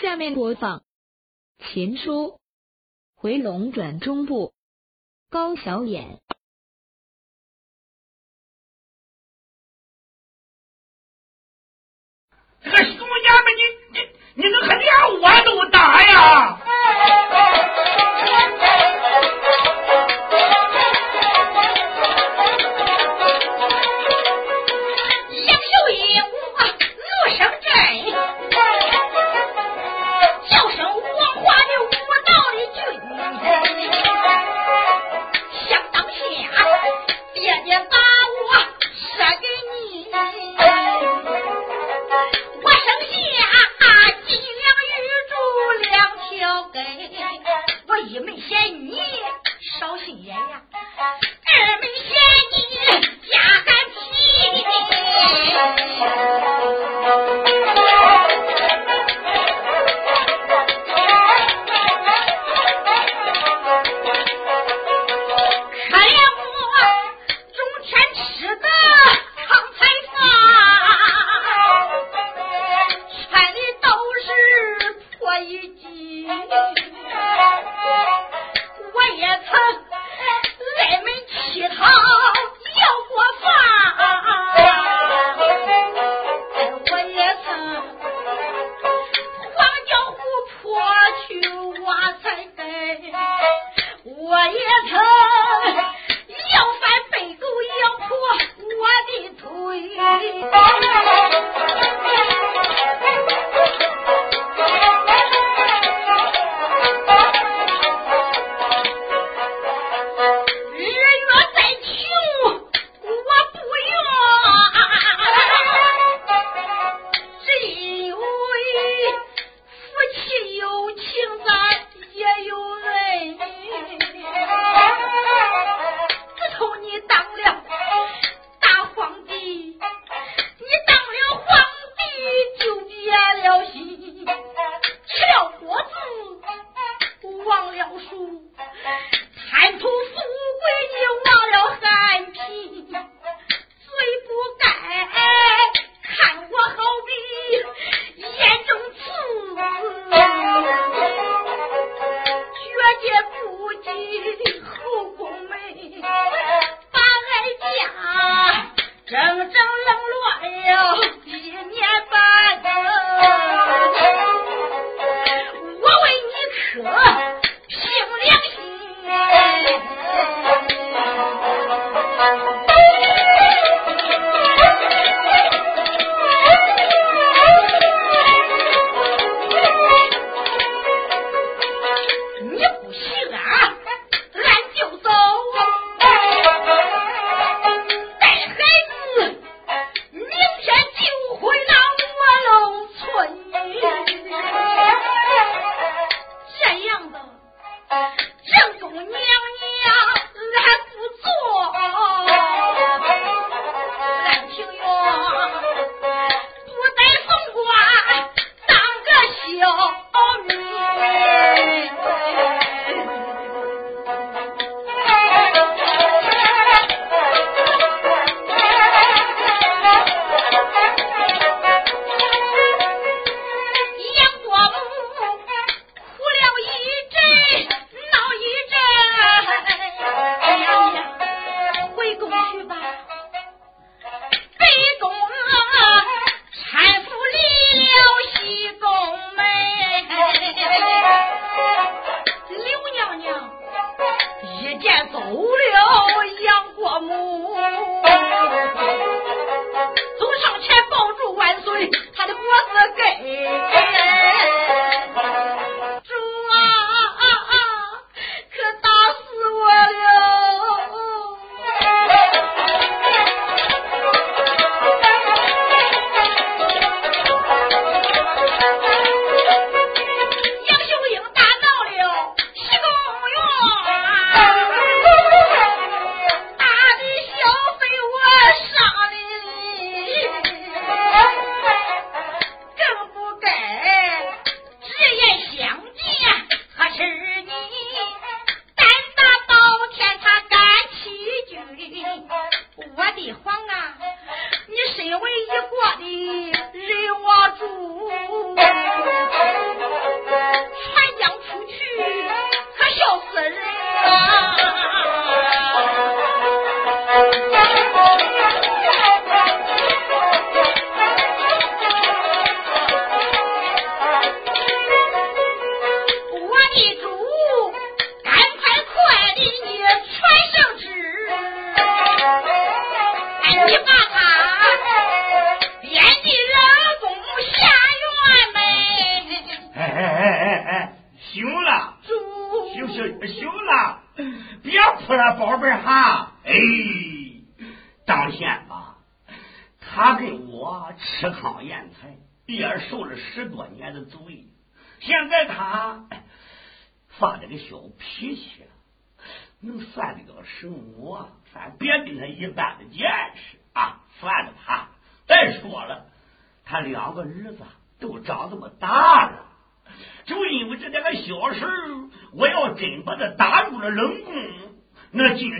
下面播放秦书回龙转中部高小演。这个苏家们，你你你能还连我都打呀？我一没嫌你？少心眼呀二没嫌你家干皮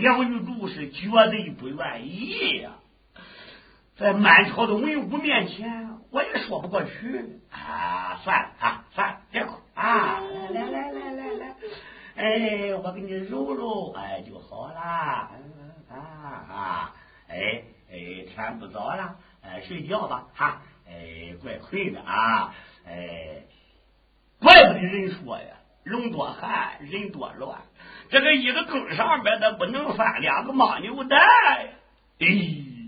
梁玉柱是绝对不愿意呀。在满朝的文武面前，我也说不过去啊！算了啊，算了，别哭啊！来来来来来，哎，我给你揉揉，哎就好了啊啊！哎哎，天不早了。哎，睡觉吧，哈！哎，怪困的啊！哎，怪不得人说呀，龙多汗，人多乱。这个一个坑上边的不能翻两个马牛蛋。哎，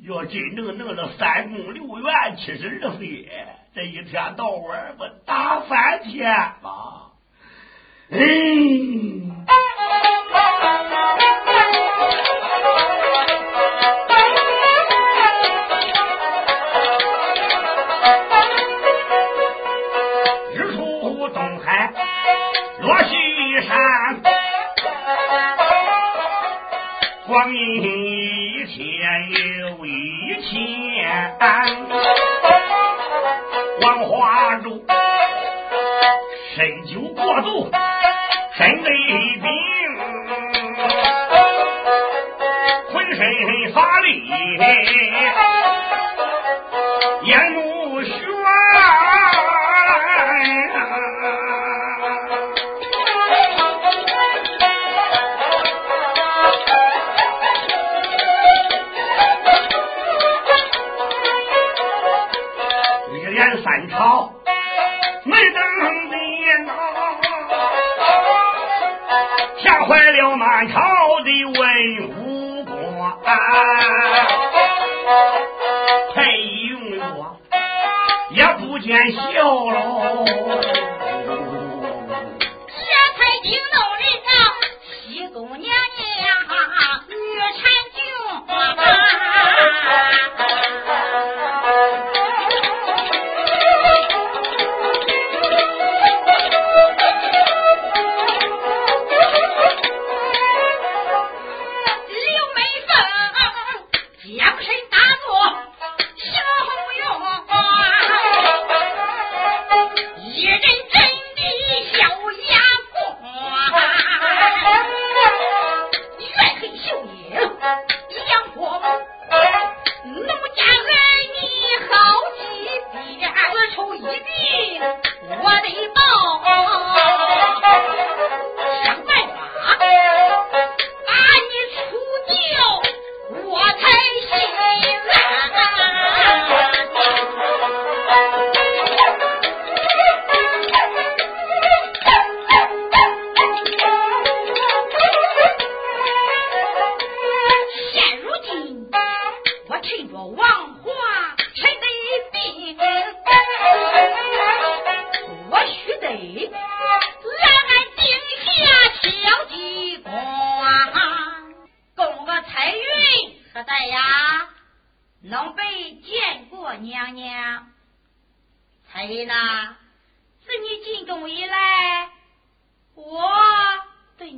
要真正弄了三宫六院七十二妃，这一天到晚不打翻天吗？哎。光阴一天又一天，王花柱身酒过度，身累病，也不见笑喽。这才惊动人上西宫娘娘。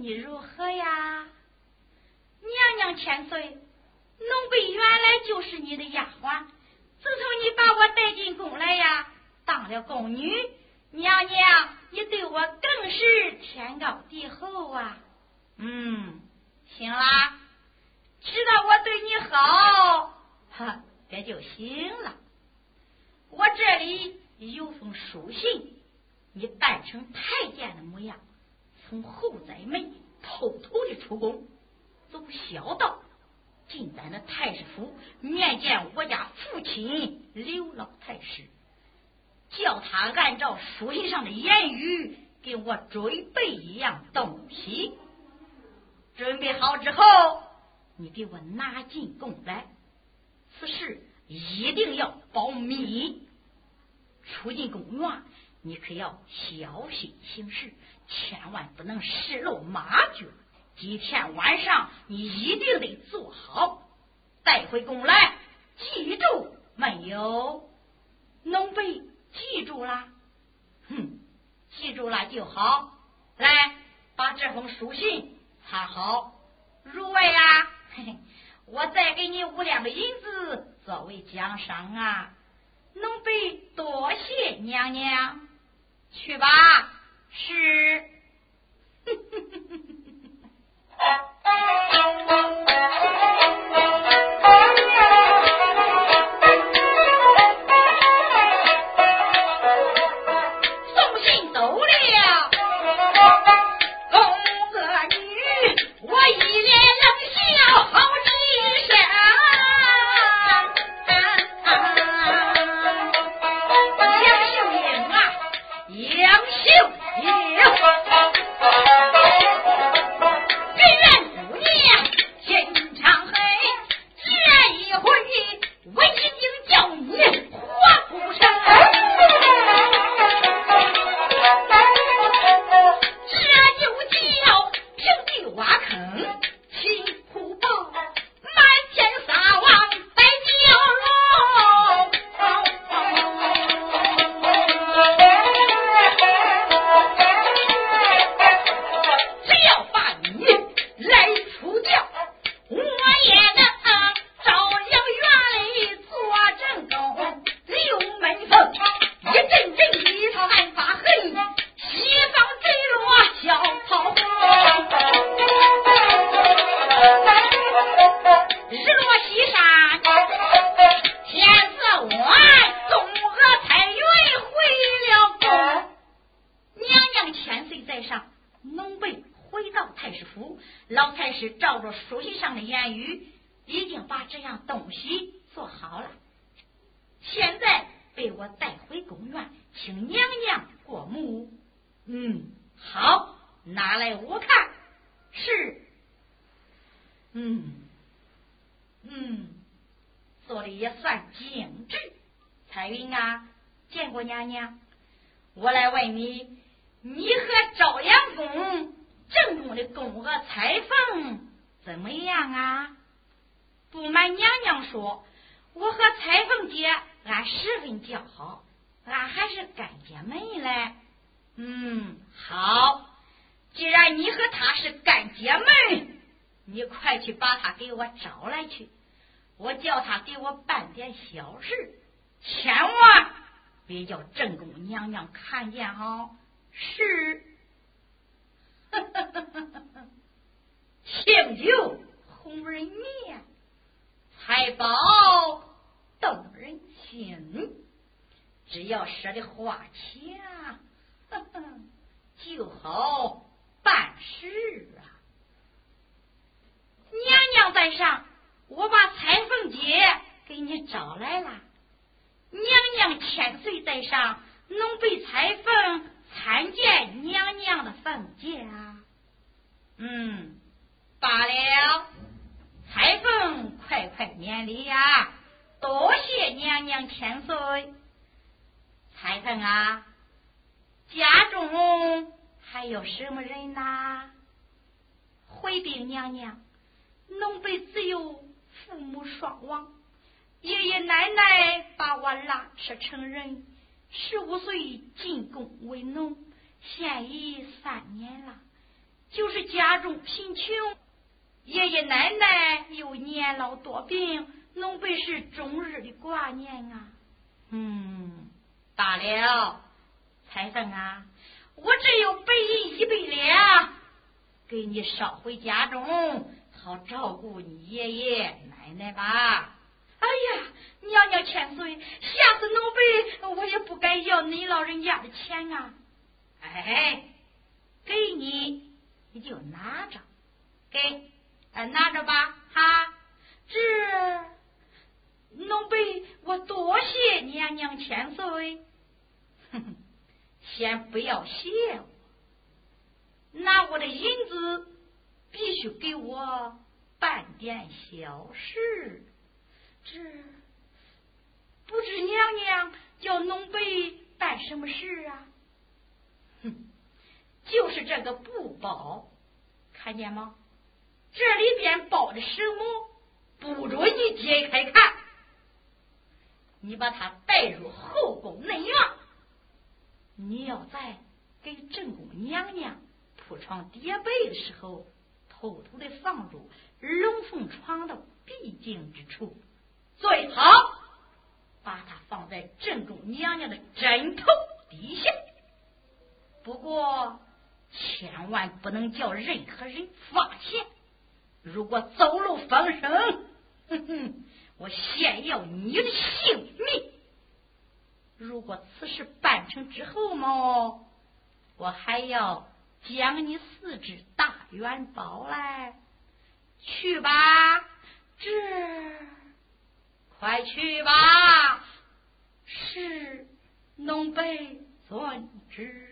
你如何呀？娘娘千岁奴婢原来就是你的丫鬟自从你把我带进宫来呀当了宫女娘娘你对我更是天高地厚啊。嗯行啦知道我对你好哈这就行了。我这里有封书信你扮成太监的模样从后宅门偷偷的出宫走小道进咱的太师府面见我家父亲刘老太师叫他按照书信上的言语给我准备一样东西。准备好之后你给我拿进宫来此事一定要保密。出进宫啊你可要小心行事，千万不能失了马脚。今天晚上你一定得做好，带回宫来，记住没有？奴婢记住了。哼，记住了就好。来，把这封书信插好。如外啊，嘿嘿，我再给你五两的银子作为奖赏啊。奴婢多谢娘娘。去吧，是。娘娘过目。嗯，好，拿来我看。是，嗯，嗯，做的也算精致。彩云啊，见过娘娘。我来问你，你和朝阳宫正宫的宫娥彩凤怎么样啊？不瞒娘娘说，我和彩凤姐俺十分交好。俺还是干姐妹嘞，嗯，好。既然你和他是干姐妹，你快去把他给我找来去。我叫他给我办点小事，千万别叫正宫娘娘看见哈。是，清酒红人面，财宝动人心。只要舍得花钱，就好办事啊。娘娘在上，我把彩凤姐给你找来了。娘娘千岁在上。奴婢彩凤参见娘娘的凤驾。嗯，罢了，彩凤快快免礼呀！多谢娘娘千岁。彩凤啊，家中还有什么人呐？回禀娘娘，奴婢只有父母双亡，爷爷奶奶把我拉扯成人。十五岁进宫为奴，现已三年了。就是家中贫穷，爷爷奶奶又年老多病，奴婢是终日的挂念啊。嗯，罢了，财神啊，我只有白银一百两，给你捎回家中，好照顾你爷爷奶奶吧。哎呀！娘娘千岁，下次奴婢我也不该要你老人家的钱啊！哎，给你，你就拿着，给，拿着吧，哈。这奴婢我多谢娘娘千岁。哼哼，先不要谢我，拿我的银子，必须给我办点小事。这。不知娘娘叫奴婢办什么事啊？哼，就是这个布包，看见吗？这里边包的什么？不准你揭开看，你把他带入后宫内院，你要在给正宫娘娘铺床叠被的时候，偷偷的放入龙凤床的必经之处，最好把它放在正宫娘娘的枕头底下。不过，千万不能叫任何人发现。如果走漏风声，哼哼，我先要你的性命。如果此事办成之后嘛，我还要将你四只大元宝来，去吧，这快去吧，是农被遵旨。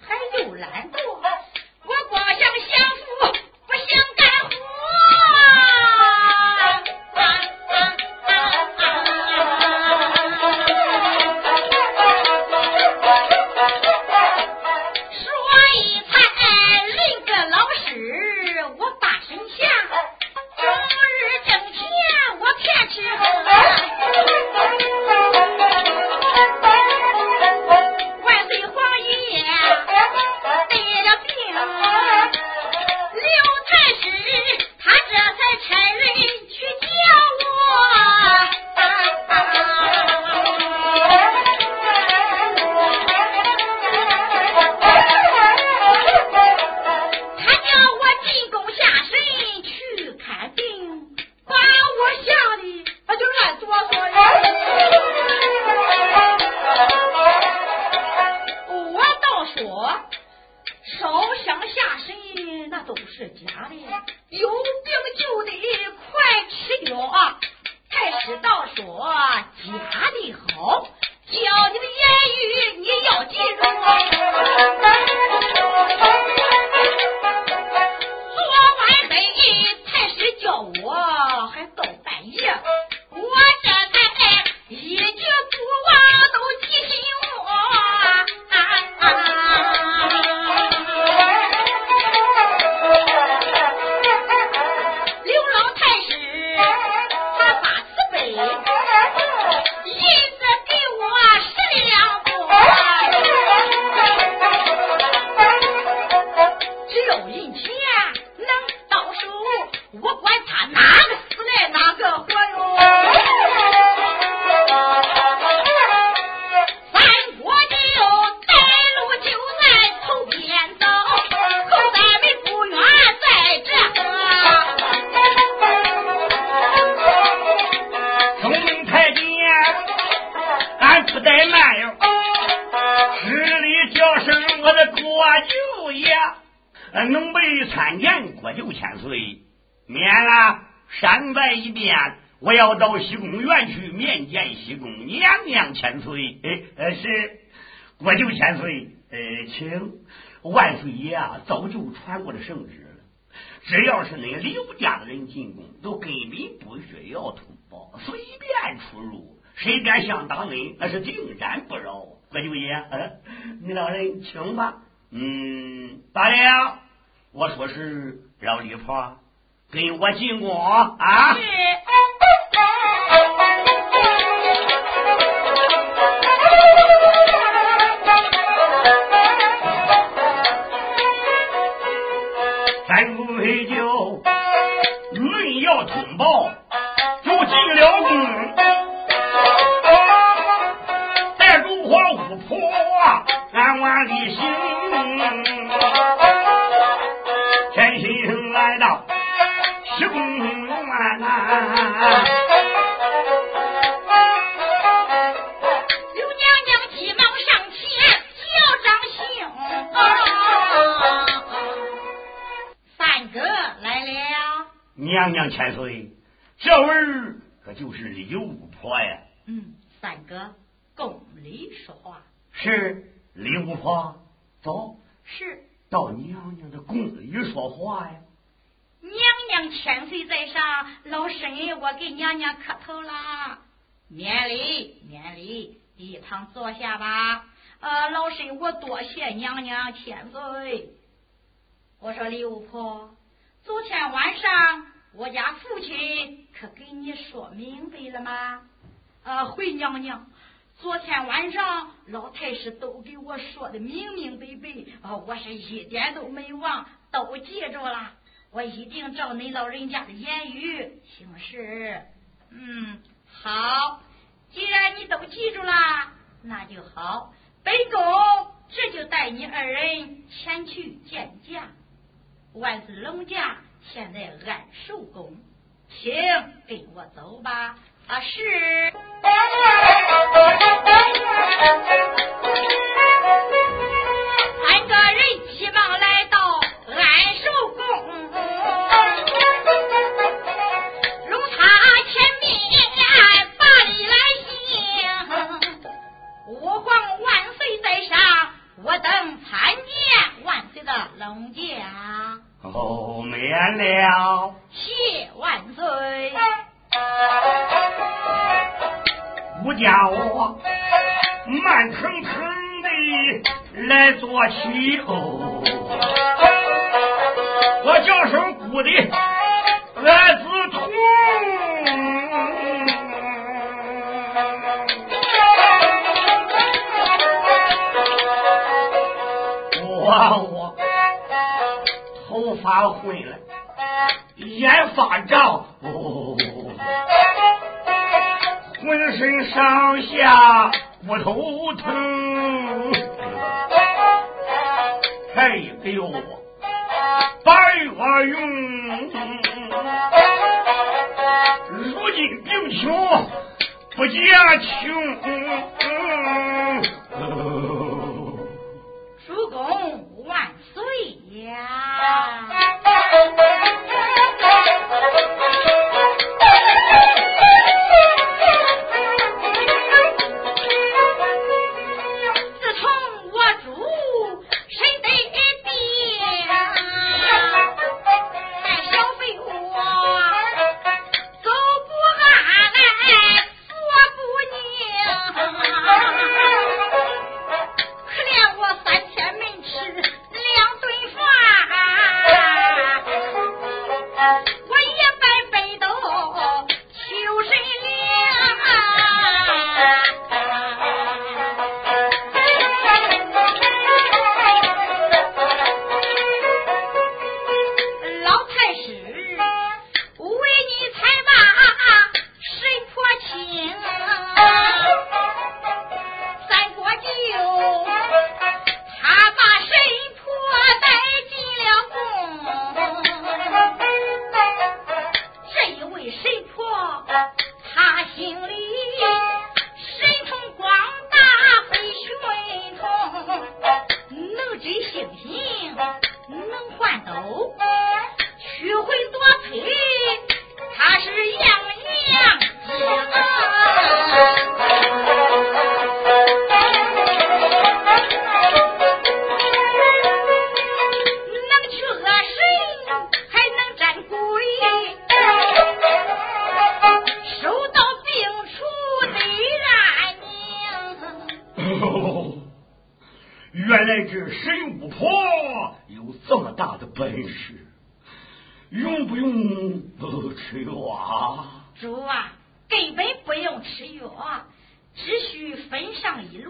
还有难度。万岁爷啊，早就传过了圣旨了。只要是那刘家的人进宫，都根本不需要通报，随便出入，谁敢想当恩，那是定然不饶。国舅爷，嗯，你老人请吧。嗯，大了，我说是老李婆，跟我进宫啊。要千岁，这位儿可就是李五婆呀。嗯，三哥宫里说话。是李五婆，走是到娘娘的宫里说话呀。娘娘千岁在上，老身我给娘娘磕头啦。免礼，免礼，一堂坐下吧。呃，老身我多谢娘娘千岁。我说李五婆，昨天晚上我家父亲可给你说明白了吗？呃，回娘娘，昨天晚上老太师都给我说的明明白白，啊，我是一点都没忘，都记住了。我一定照你老人家的言语行事。嗯，好，既然你都记住了，那就好。本宫这就带你二人前去见驾。万岁龙驾现在俺受功，请跟我走吧。啊，是。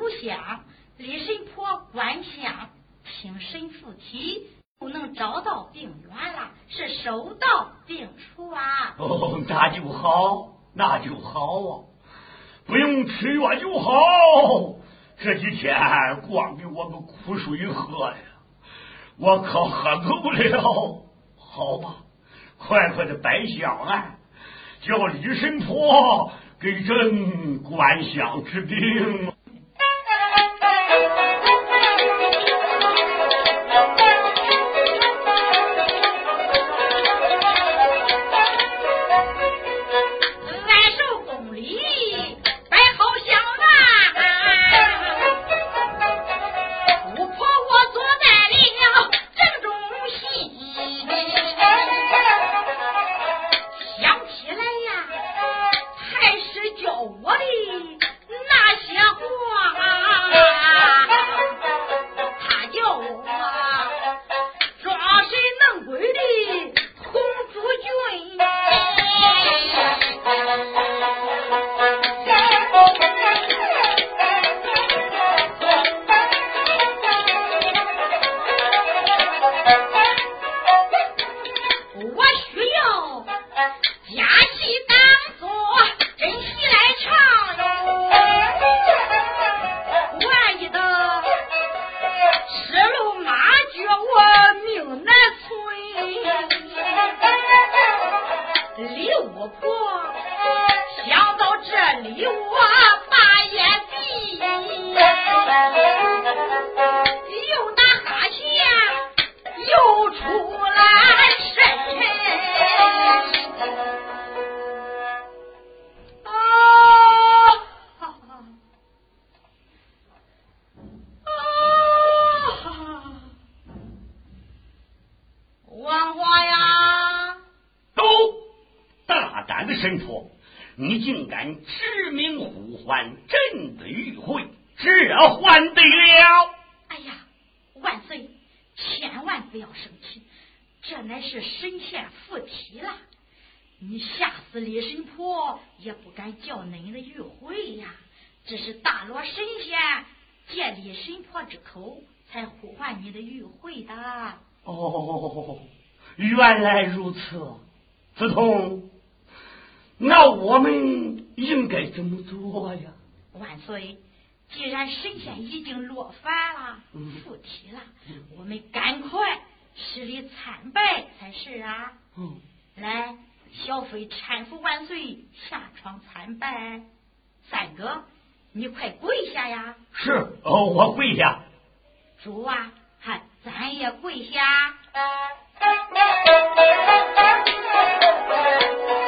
如想，李神婆观想，请神附体，就能找到病源了，是手到病除啊！哦，那就好，那就好啊！不用吃药就好。这几天光给我个苦水喝呀，我可喝够了。好吧，快快的摆香案，叫李神婆给朕观想治病。哦，原来如此，子通，那我们应该怎么做呀？万岁，既然神仙已经落凡了，附体了，我们赶快施礼参拜才是啊！嗯，来，小飞搀扶万岁下床参拜。三哥，你快跪下呀！是，哦，我跪下。主啊！看，咱也跪下。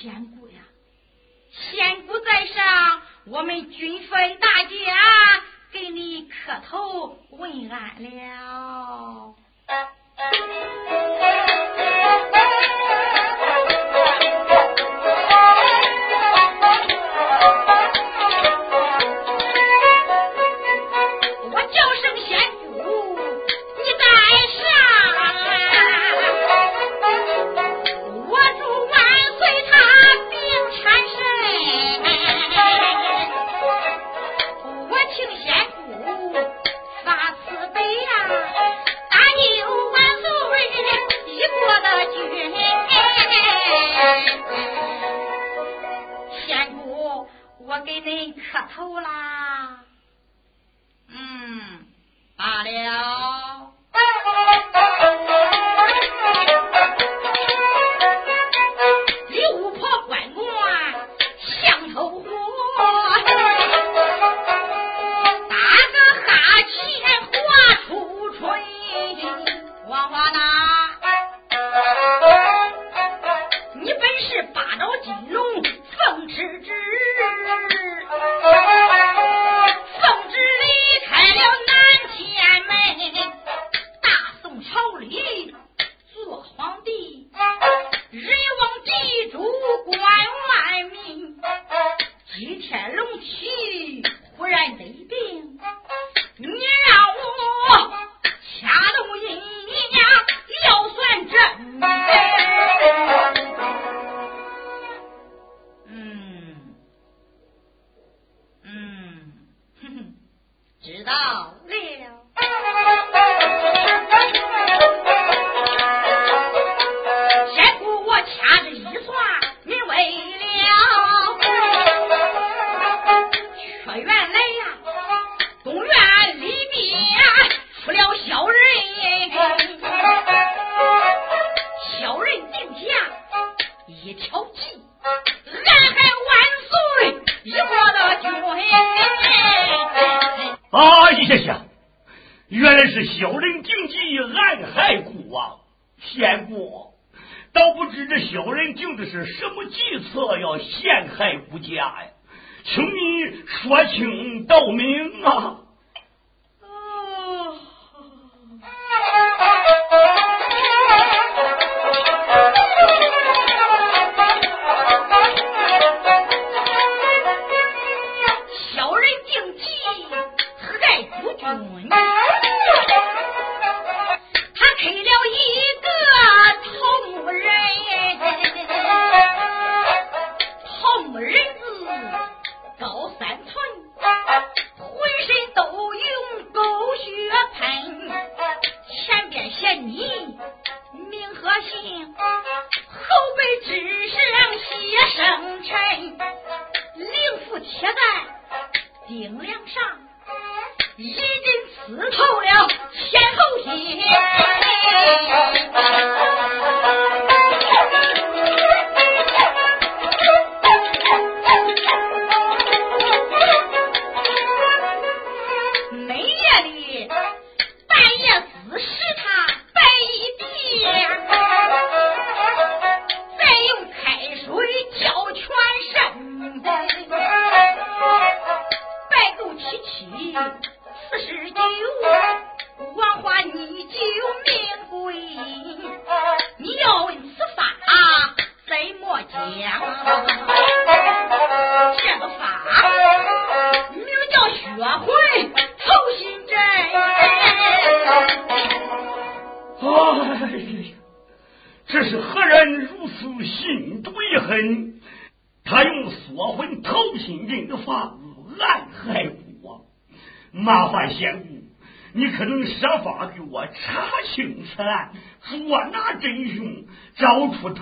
仙姑呀。仙姑在上我们军分大家给你磕头问安了。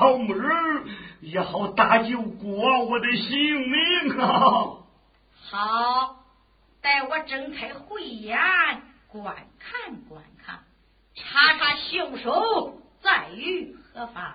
好木人也好搭救过我的性命啊！好，待我睁开慧眼，观看观看，查查凶手在于何方。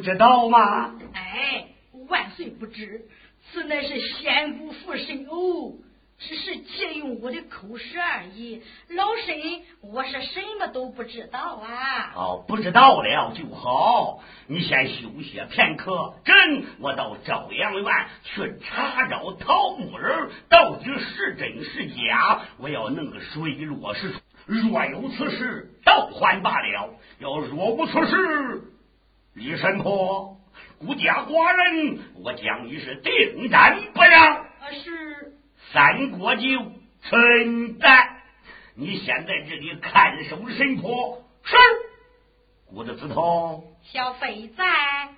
知道吗？哎，万岁不知，此乃是仙姑附身哦。只是借用我的口舌而已，老身我是什么都不知道啊！哦，不知道了就好，你先休息片刻。朕我到朝阳院去查找桃木人到底是真是假，我要弄个水落石出。若有此事，倒还罢了；要若无此事，李神婆孤家寡人，我将你是定斩不让。是。三国酒存在，你先在这里看守神婆。是，顾的子头，小飞在，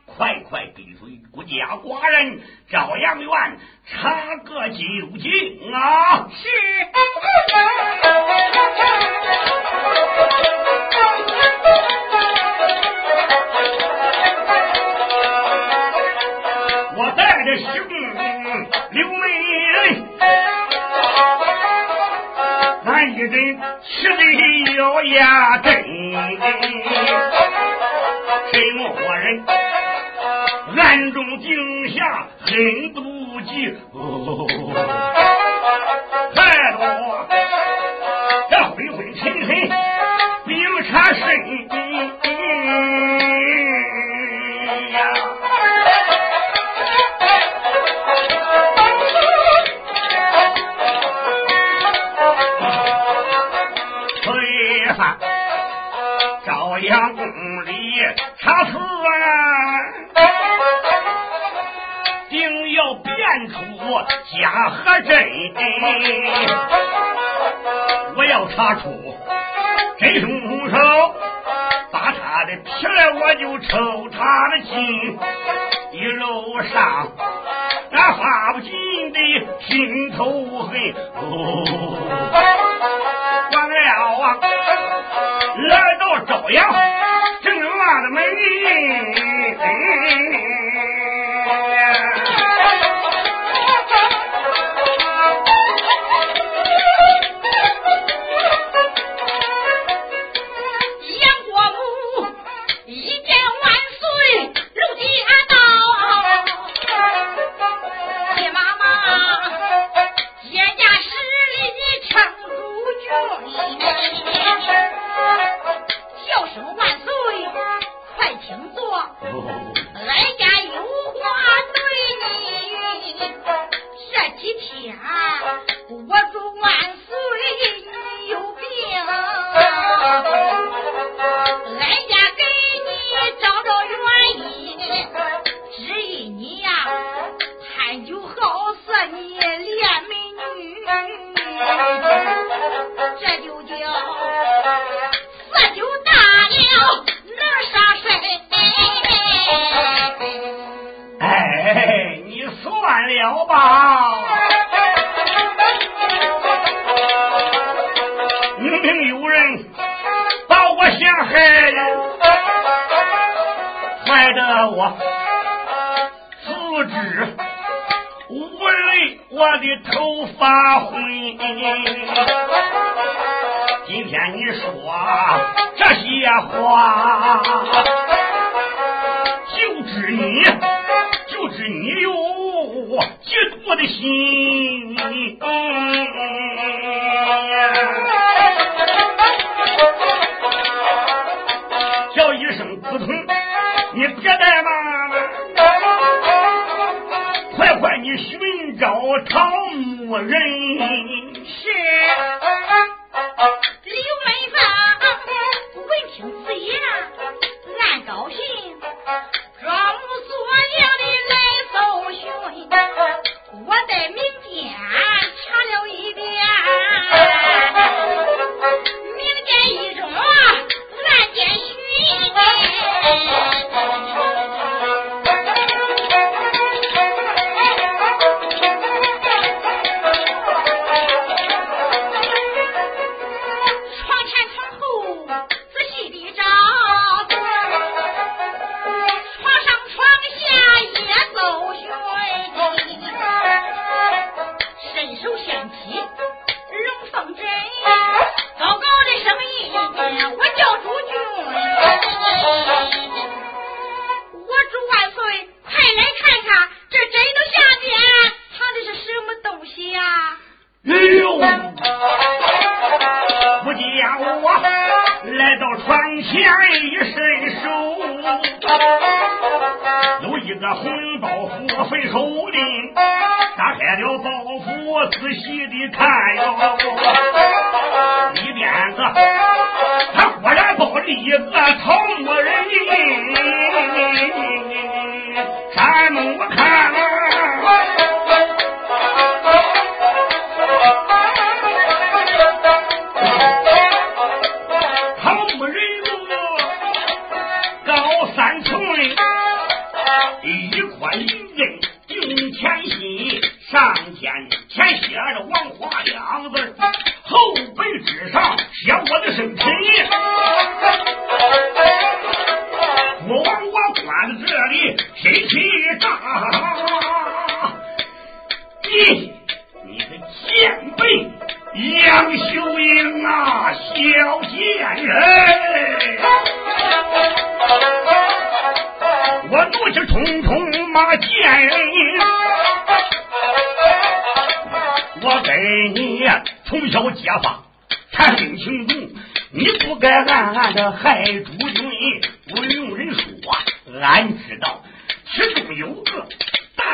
快快跟随孤家寡人朝阳院查个究竟啊！是。人吃的咬牙根，什么活人暗中惊吓很妒忌，太多假和真。我要查出真凶手，把他的皮来我就抽他的筋。一路上俺发不尽的心头恨。完了啊！来到朝阳正院的门，我自知无累，我的头发昏。今天你说这些话，就知你，就知你有嫉妒的心。仔细的看哟，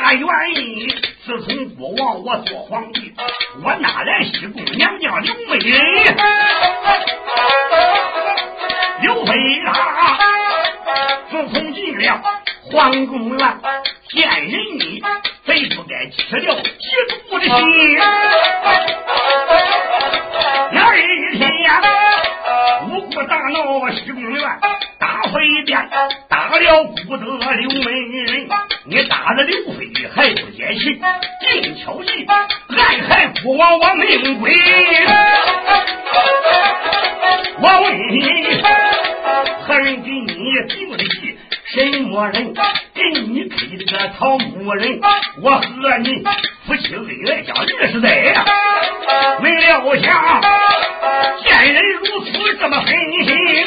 大原因。自从国王我做皇帝，我哪来西宫娘娘刘美人？刘妃啊自从进了皇宫院，见人你贼不该吃了嫉妒的心。那一天。大闹西宫院，飞鞭打了不得刘美人。你打了刘飞还不解气，静悄悄暗害国王我命归。我问你，何人给你定的计？什么人给你配这个草木人？我和你夫妻恩爱讲二十载，没料想见人如此这么狠心。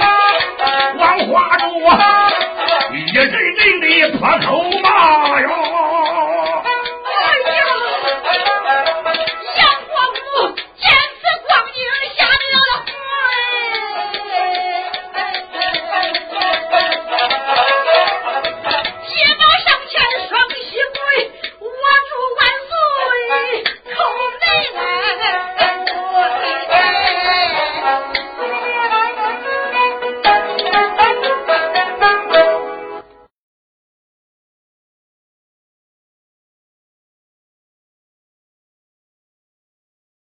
王花州啊，一阵阵的破口骂哟。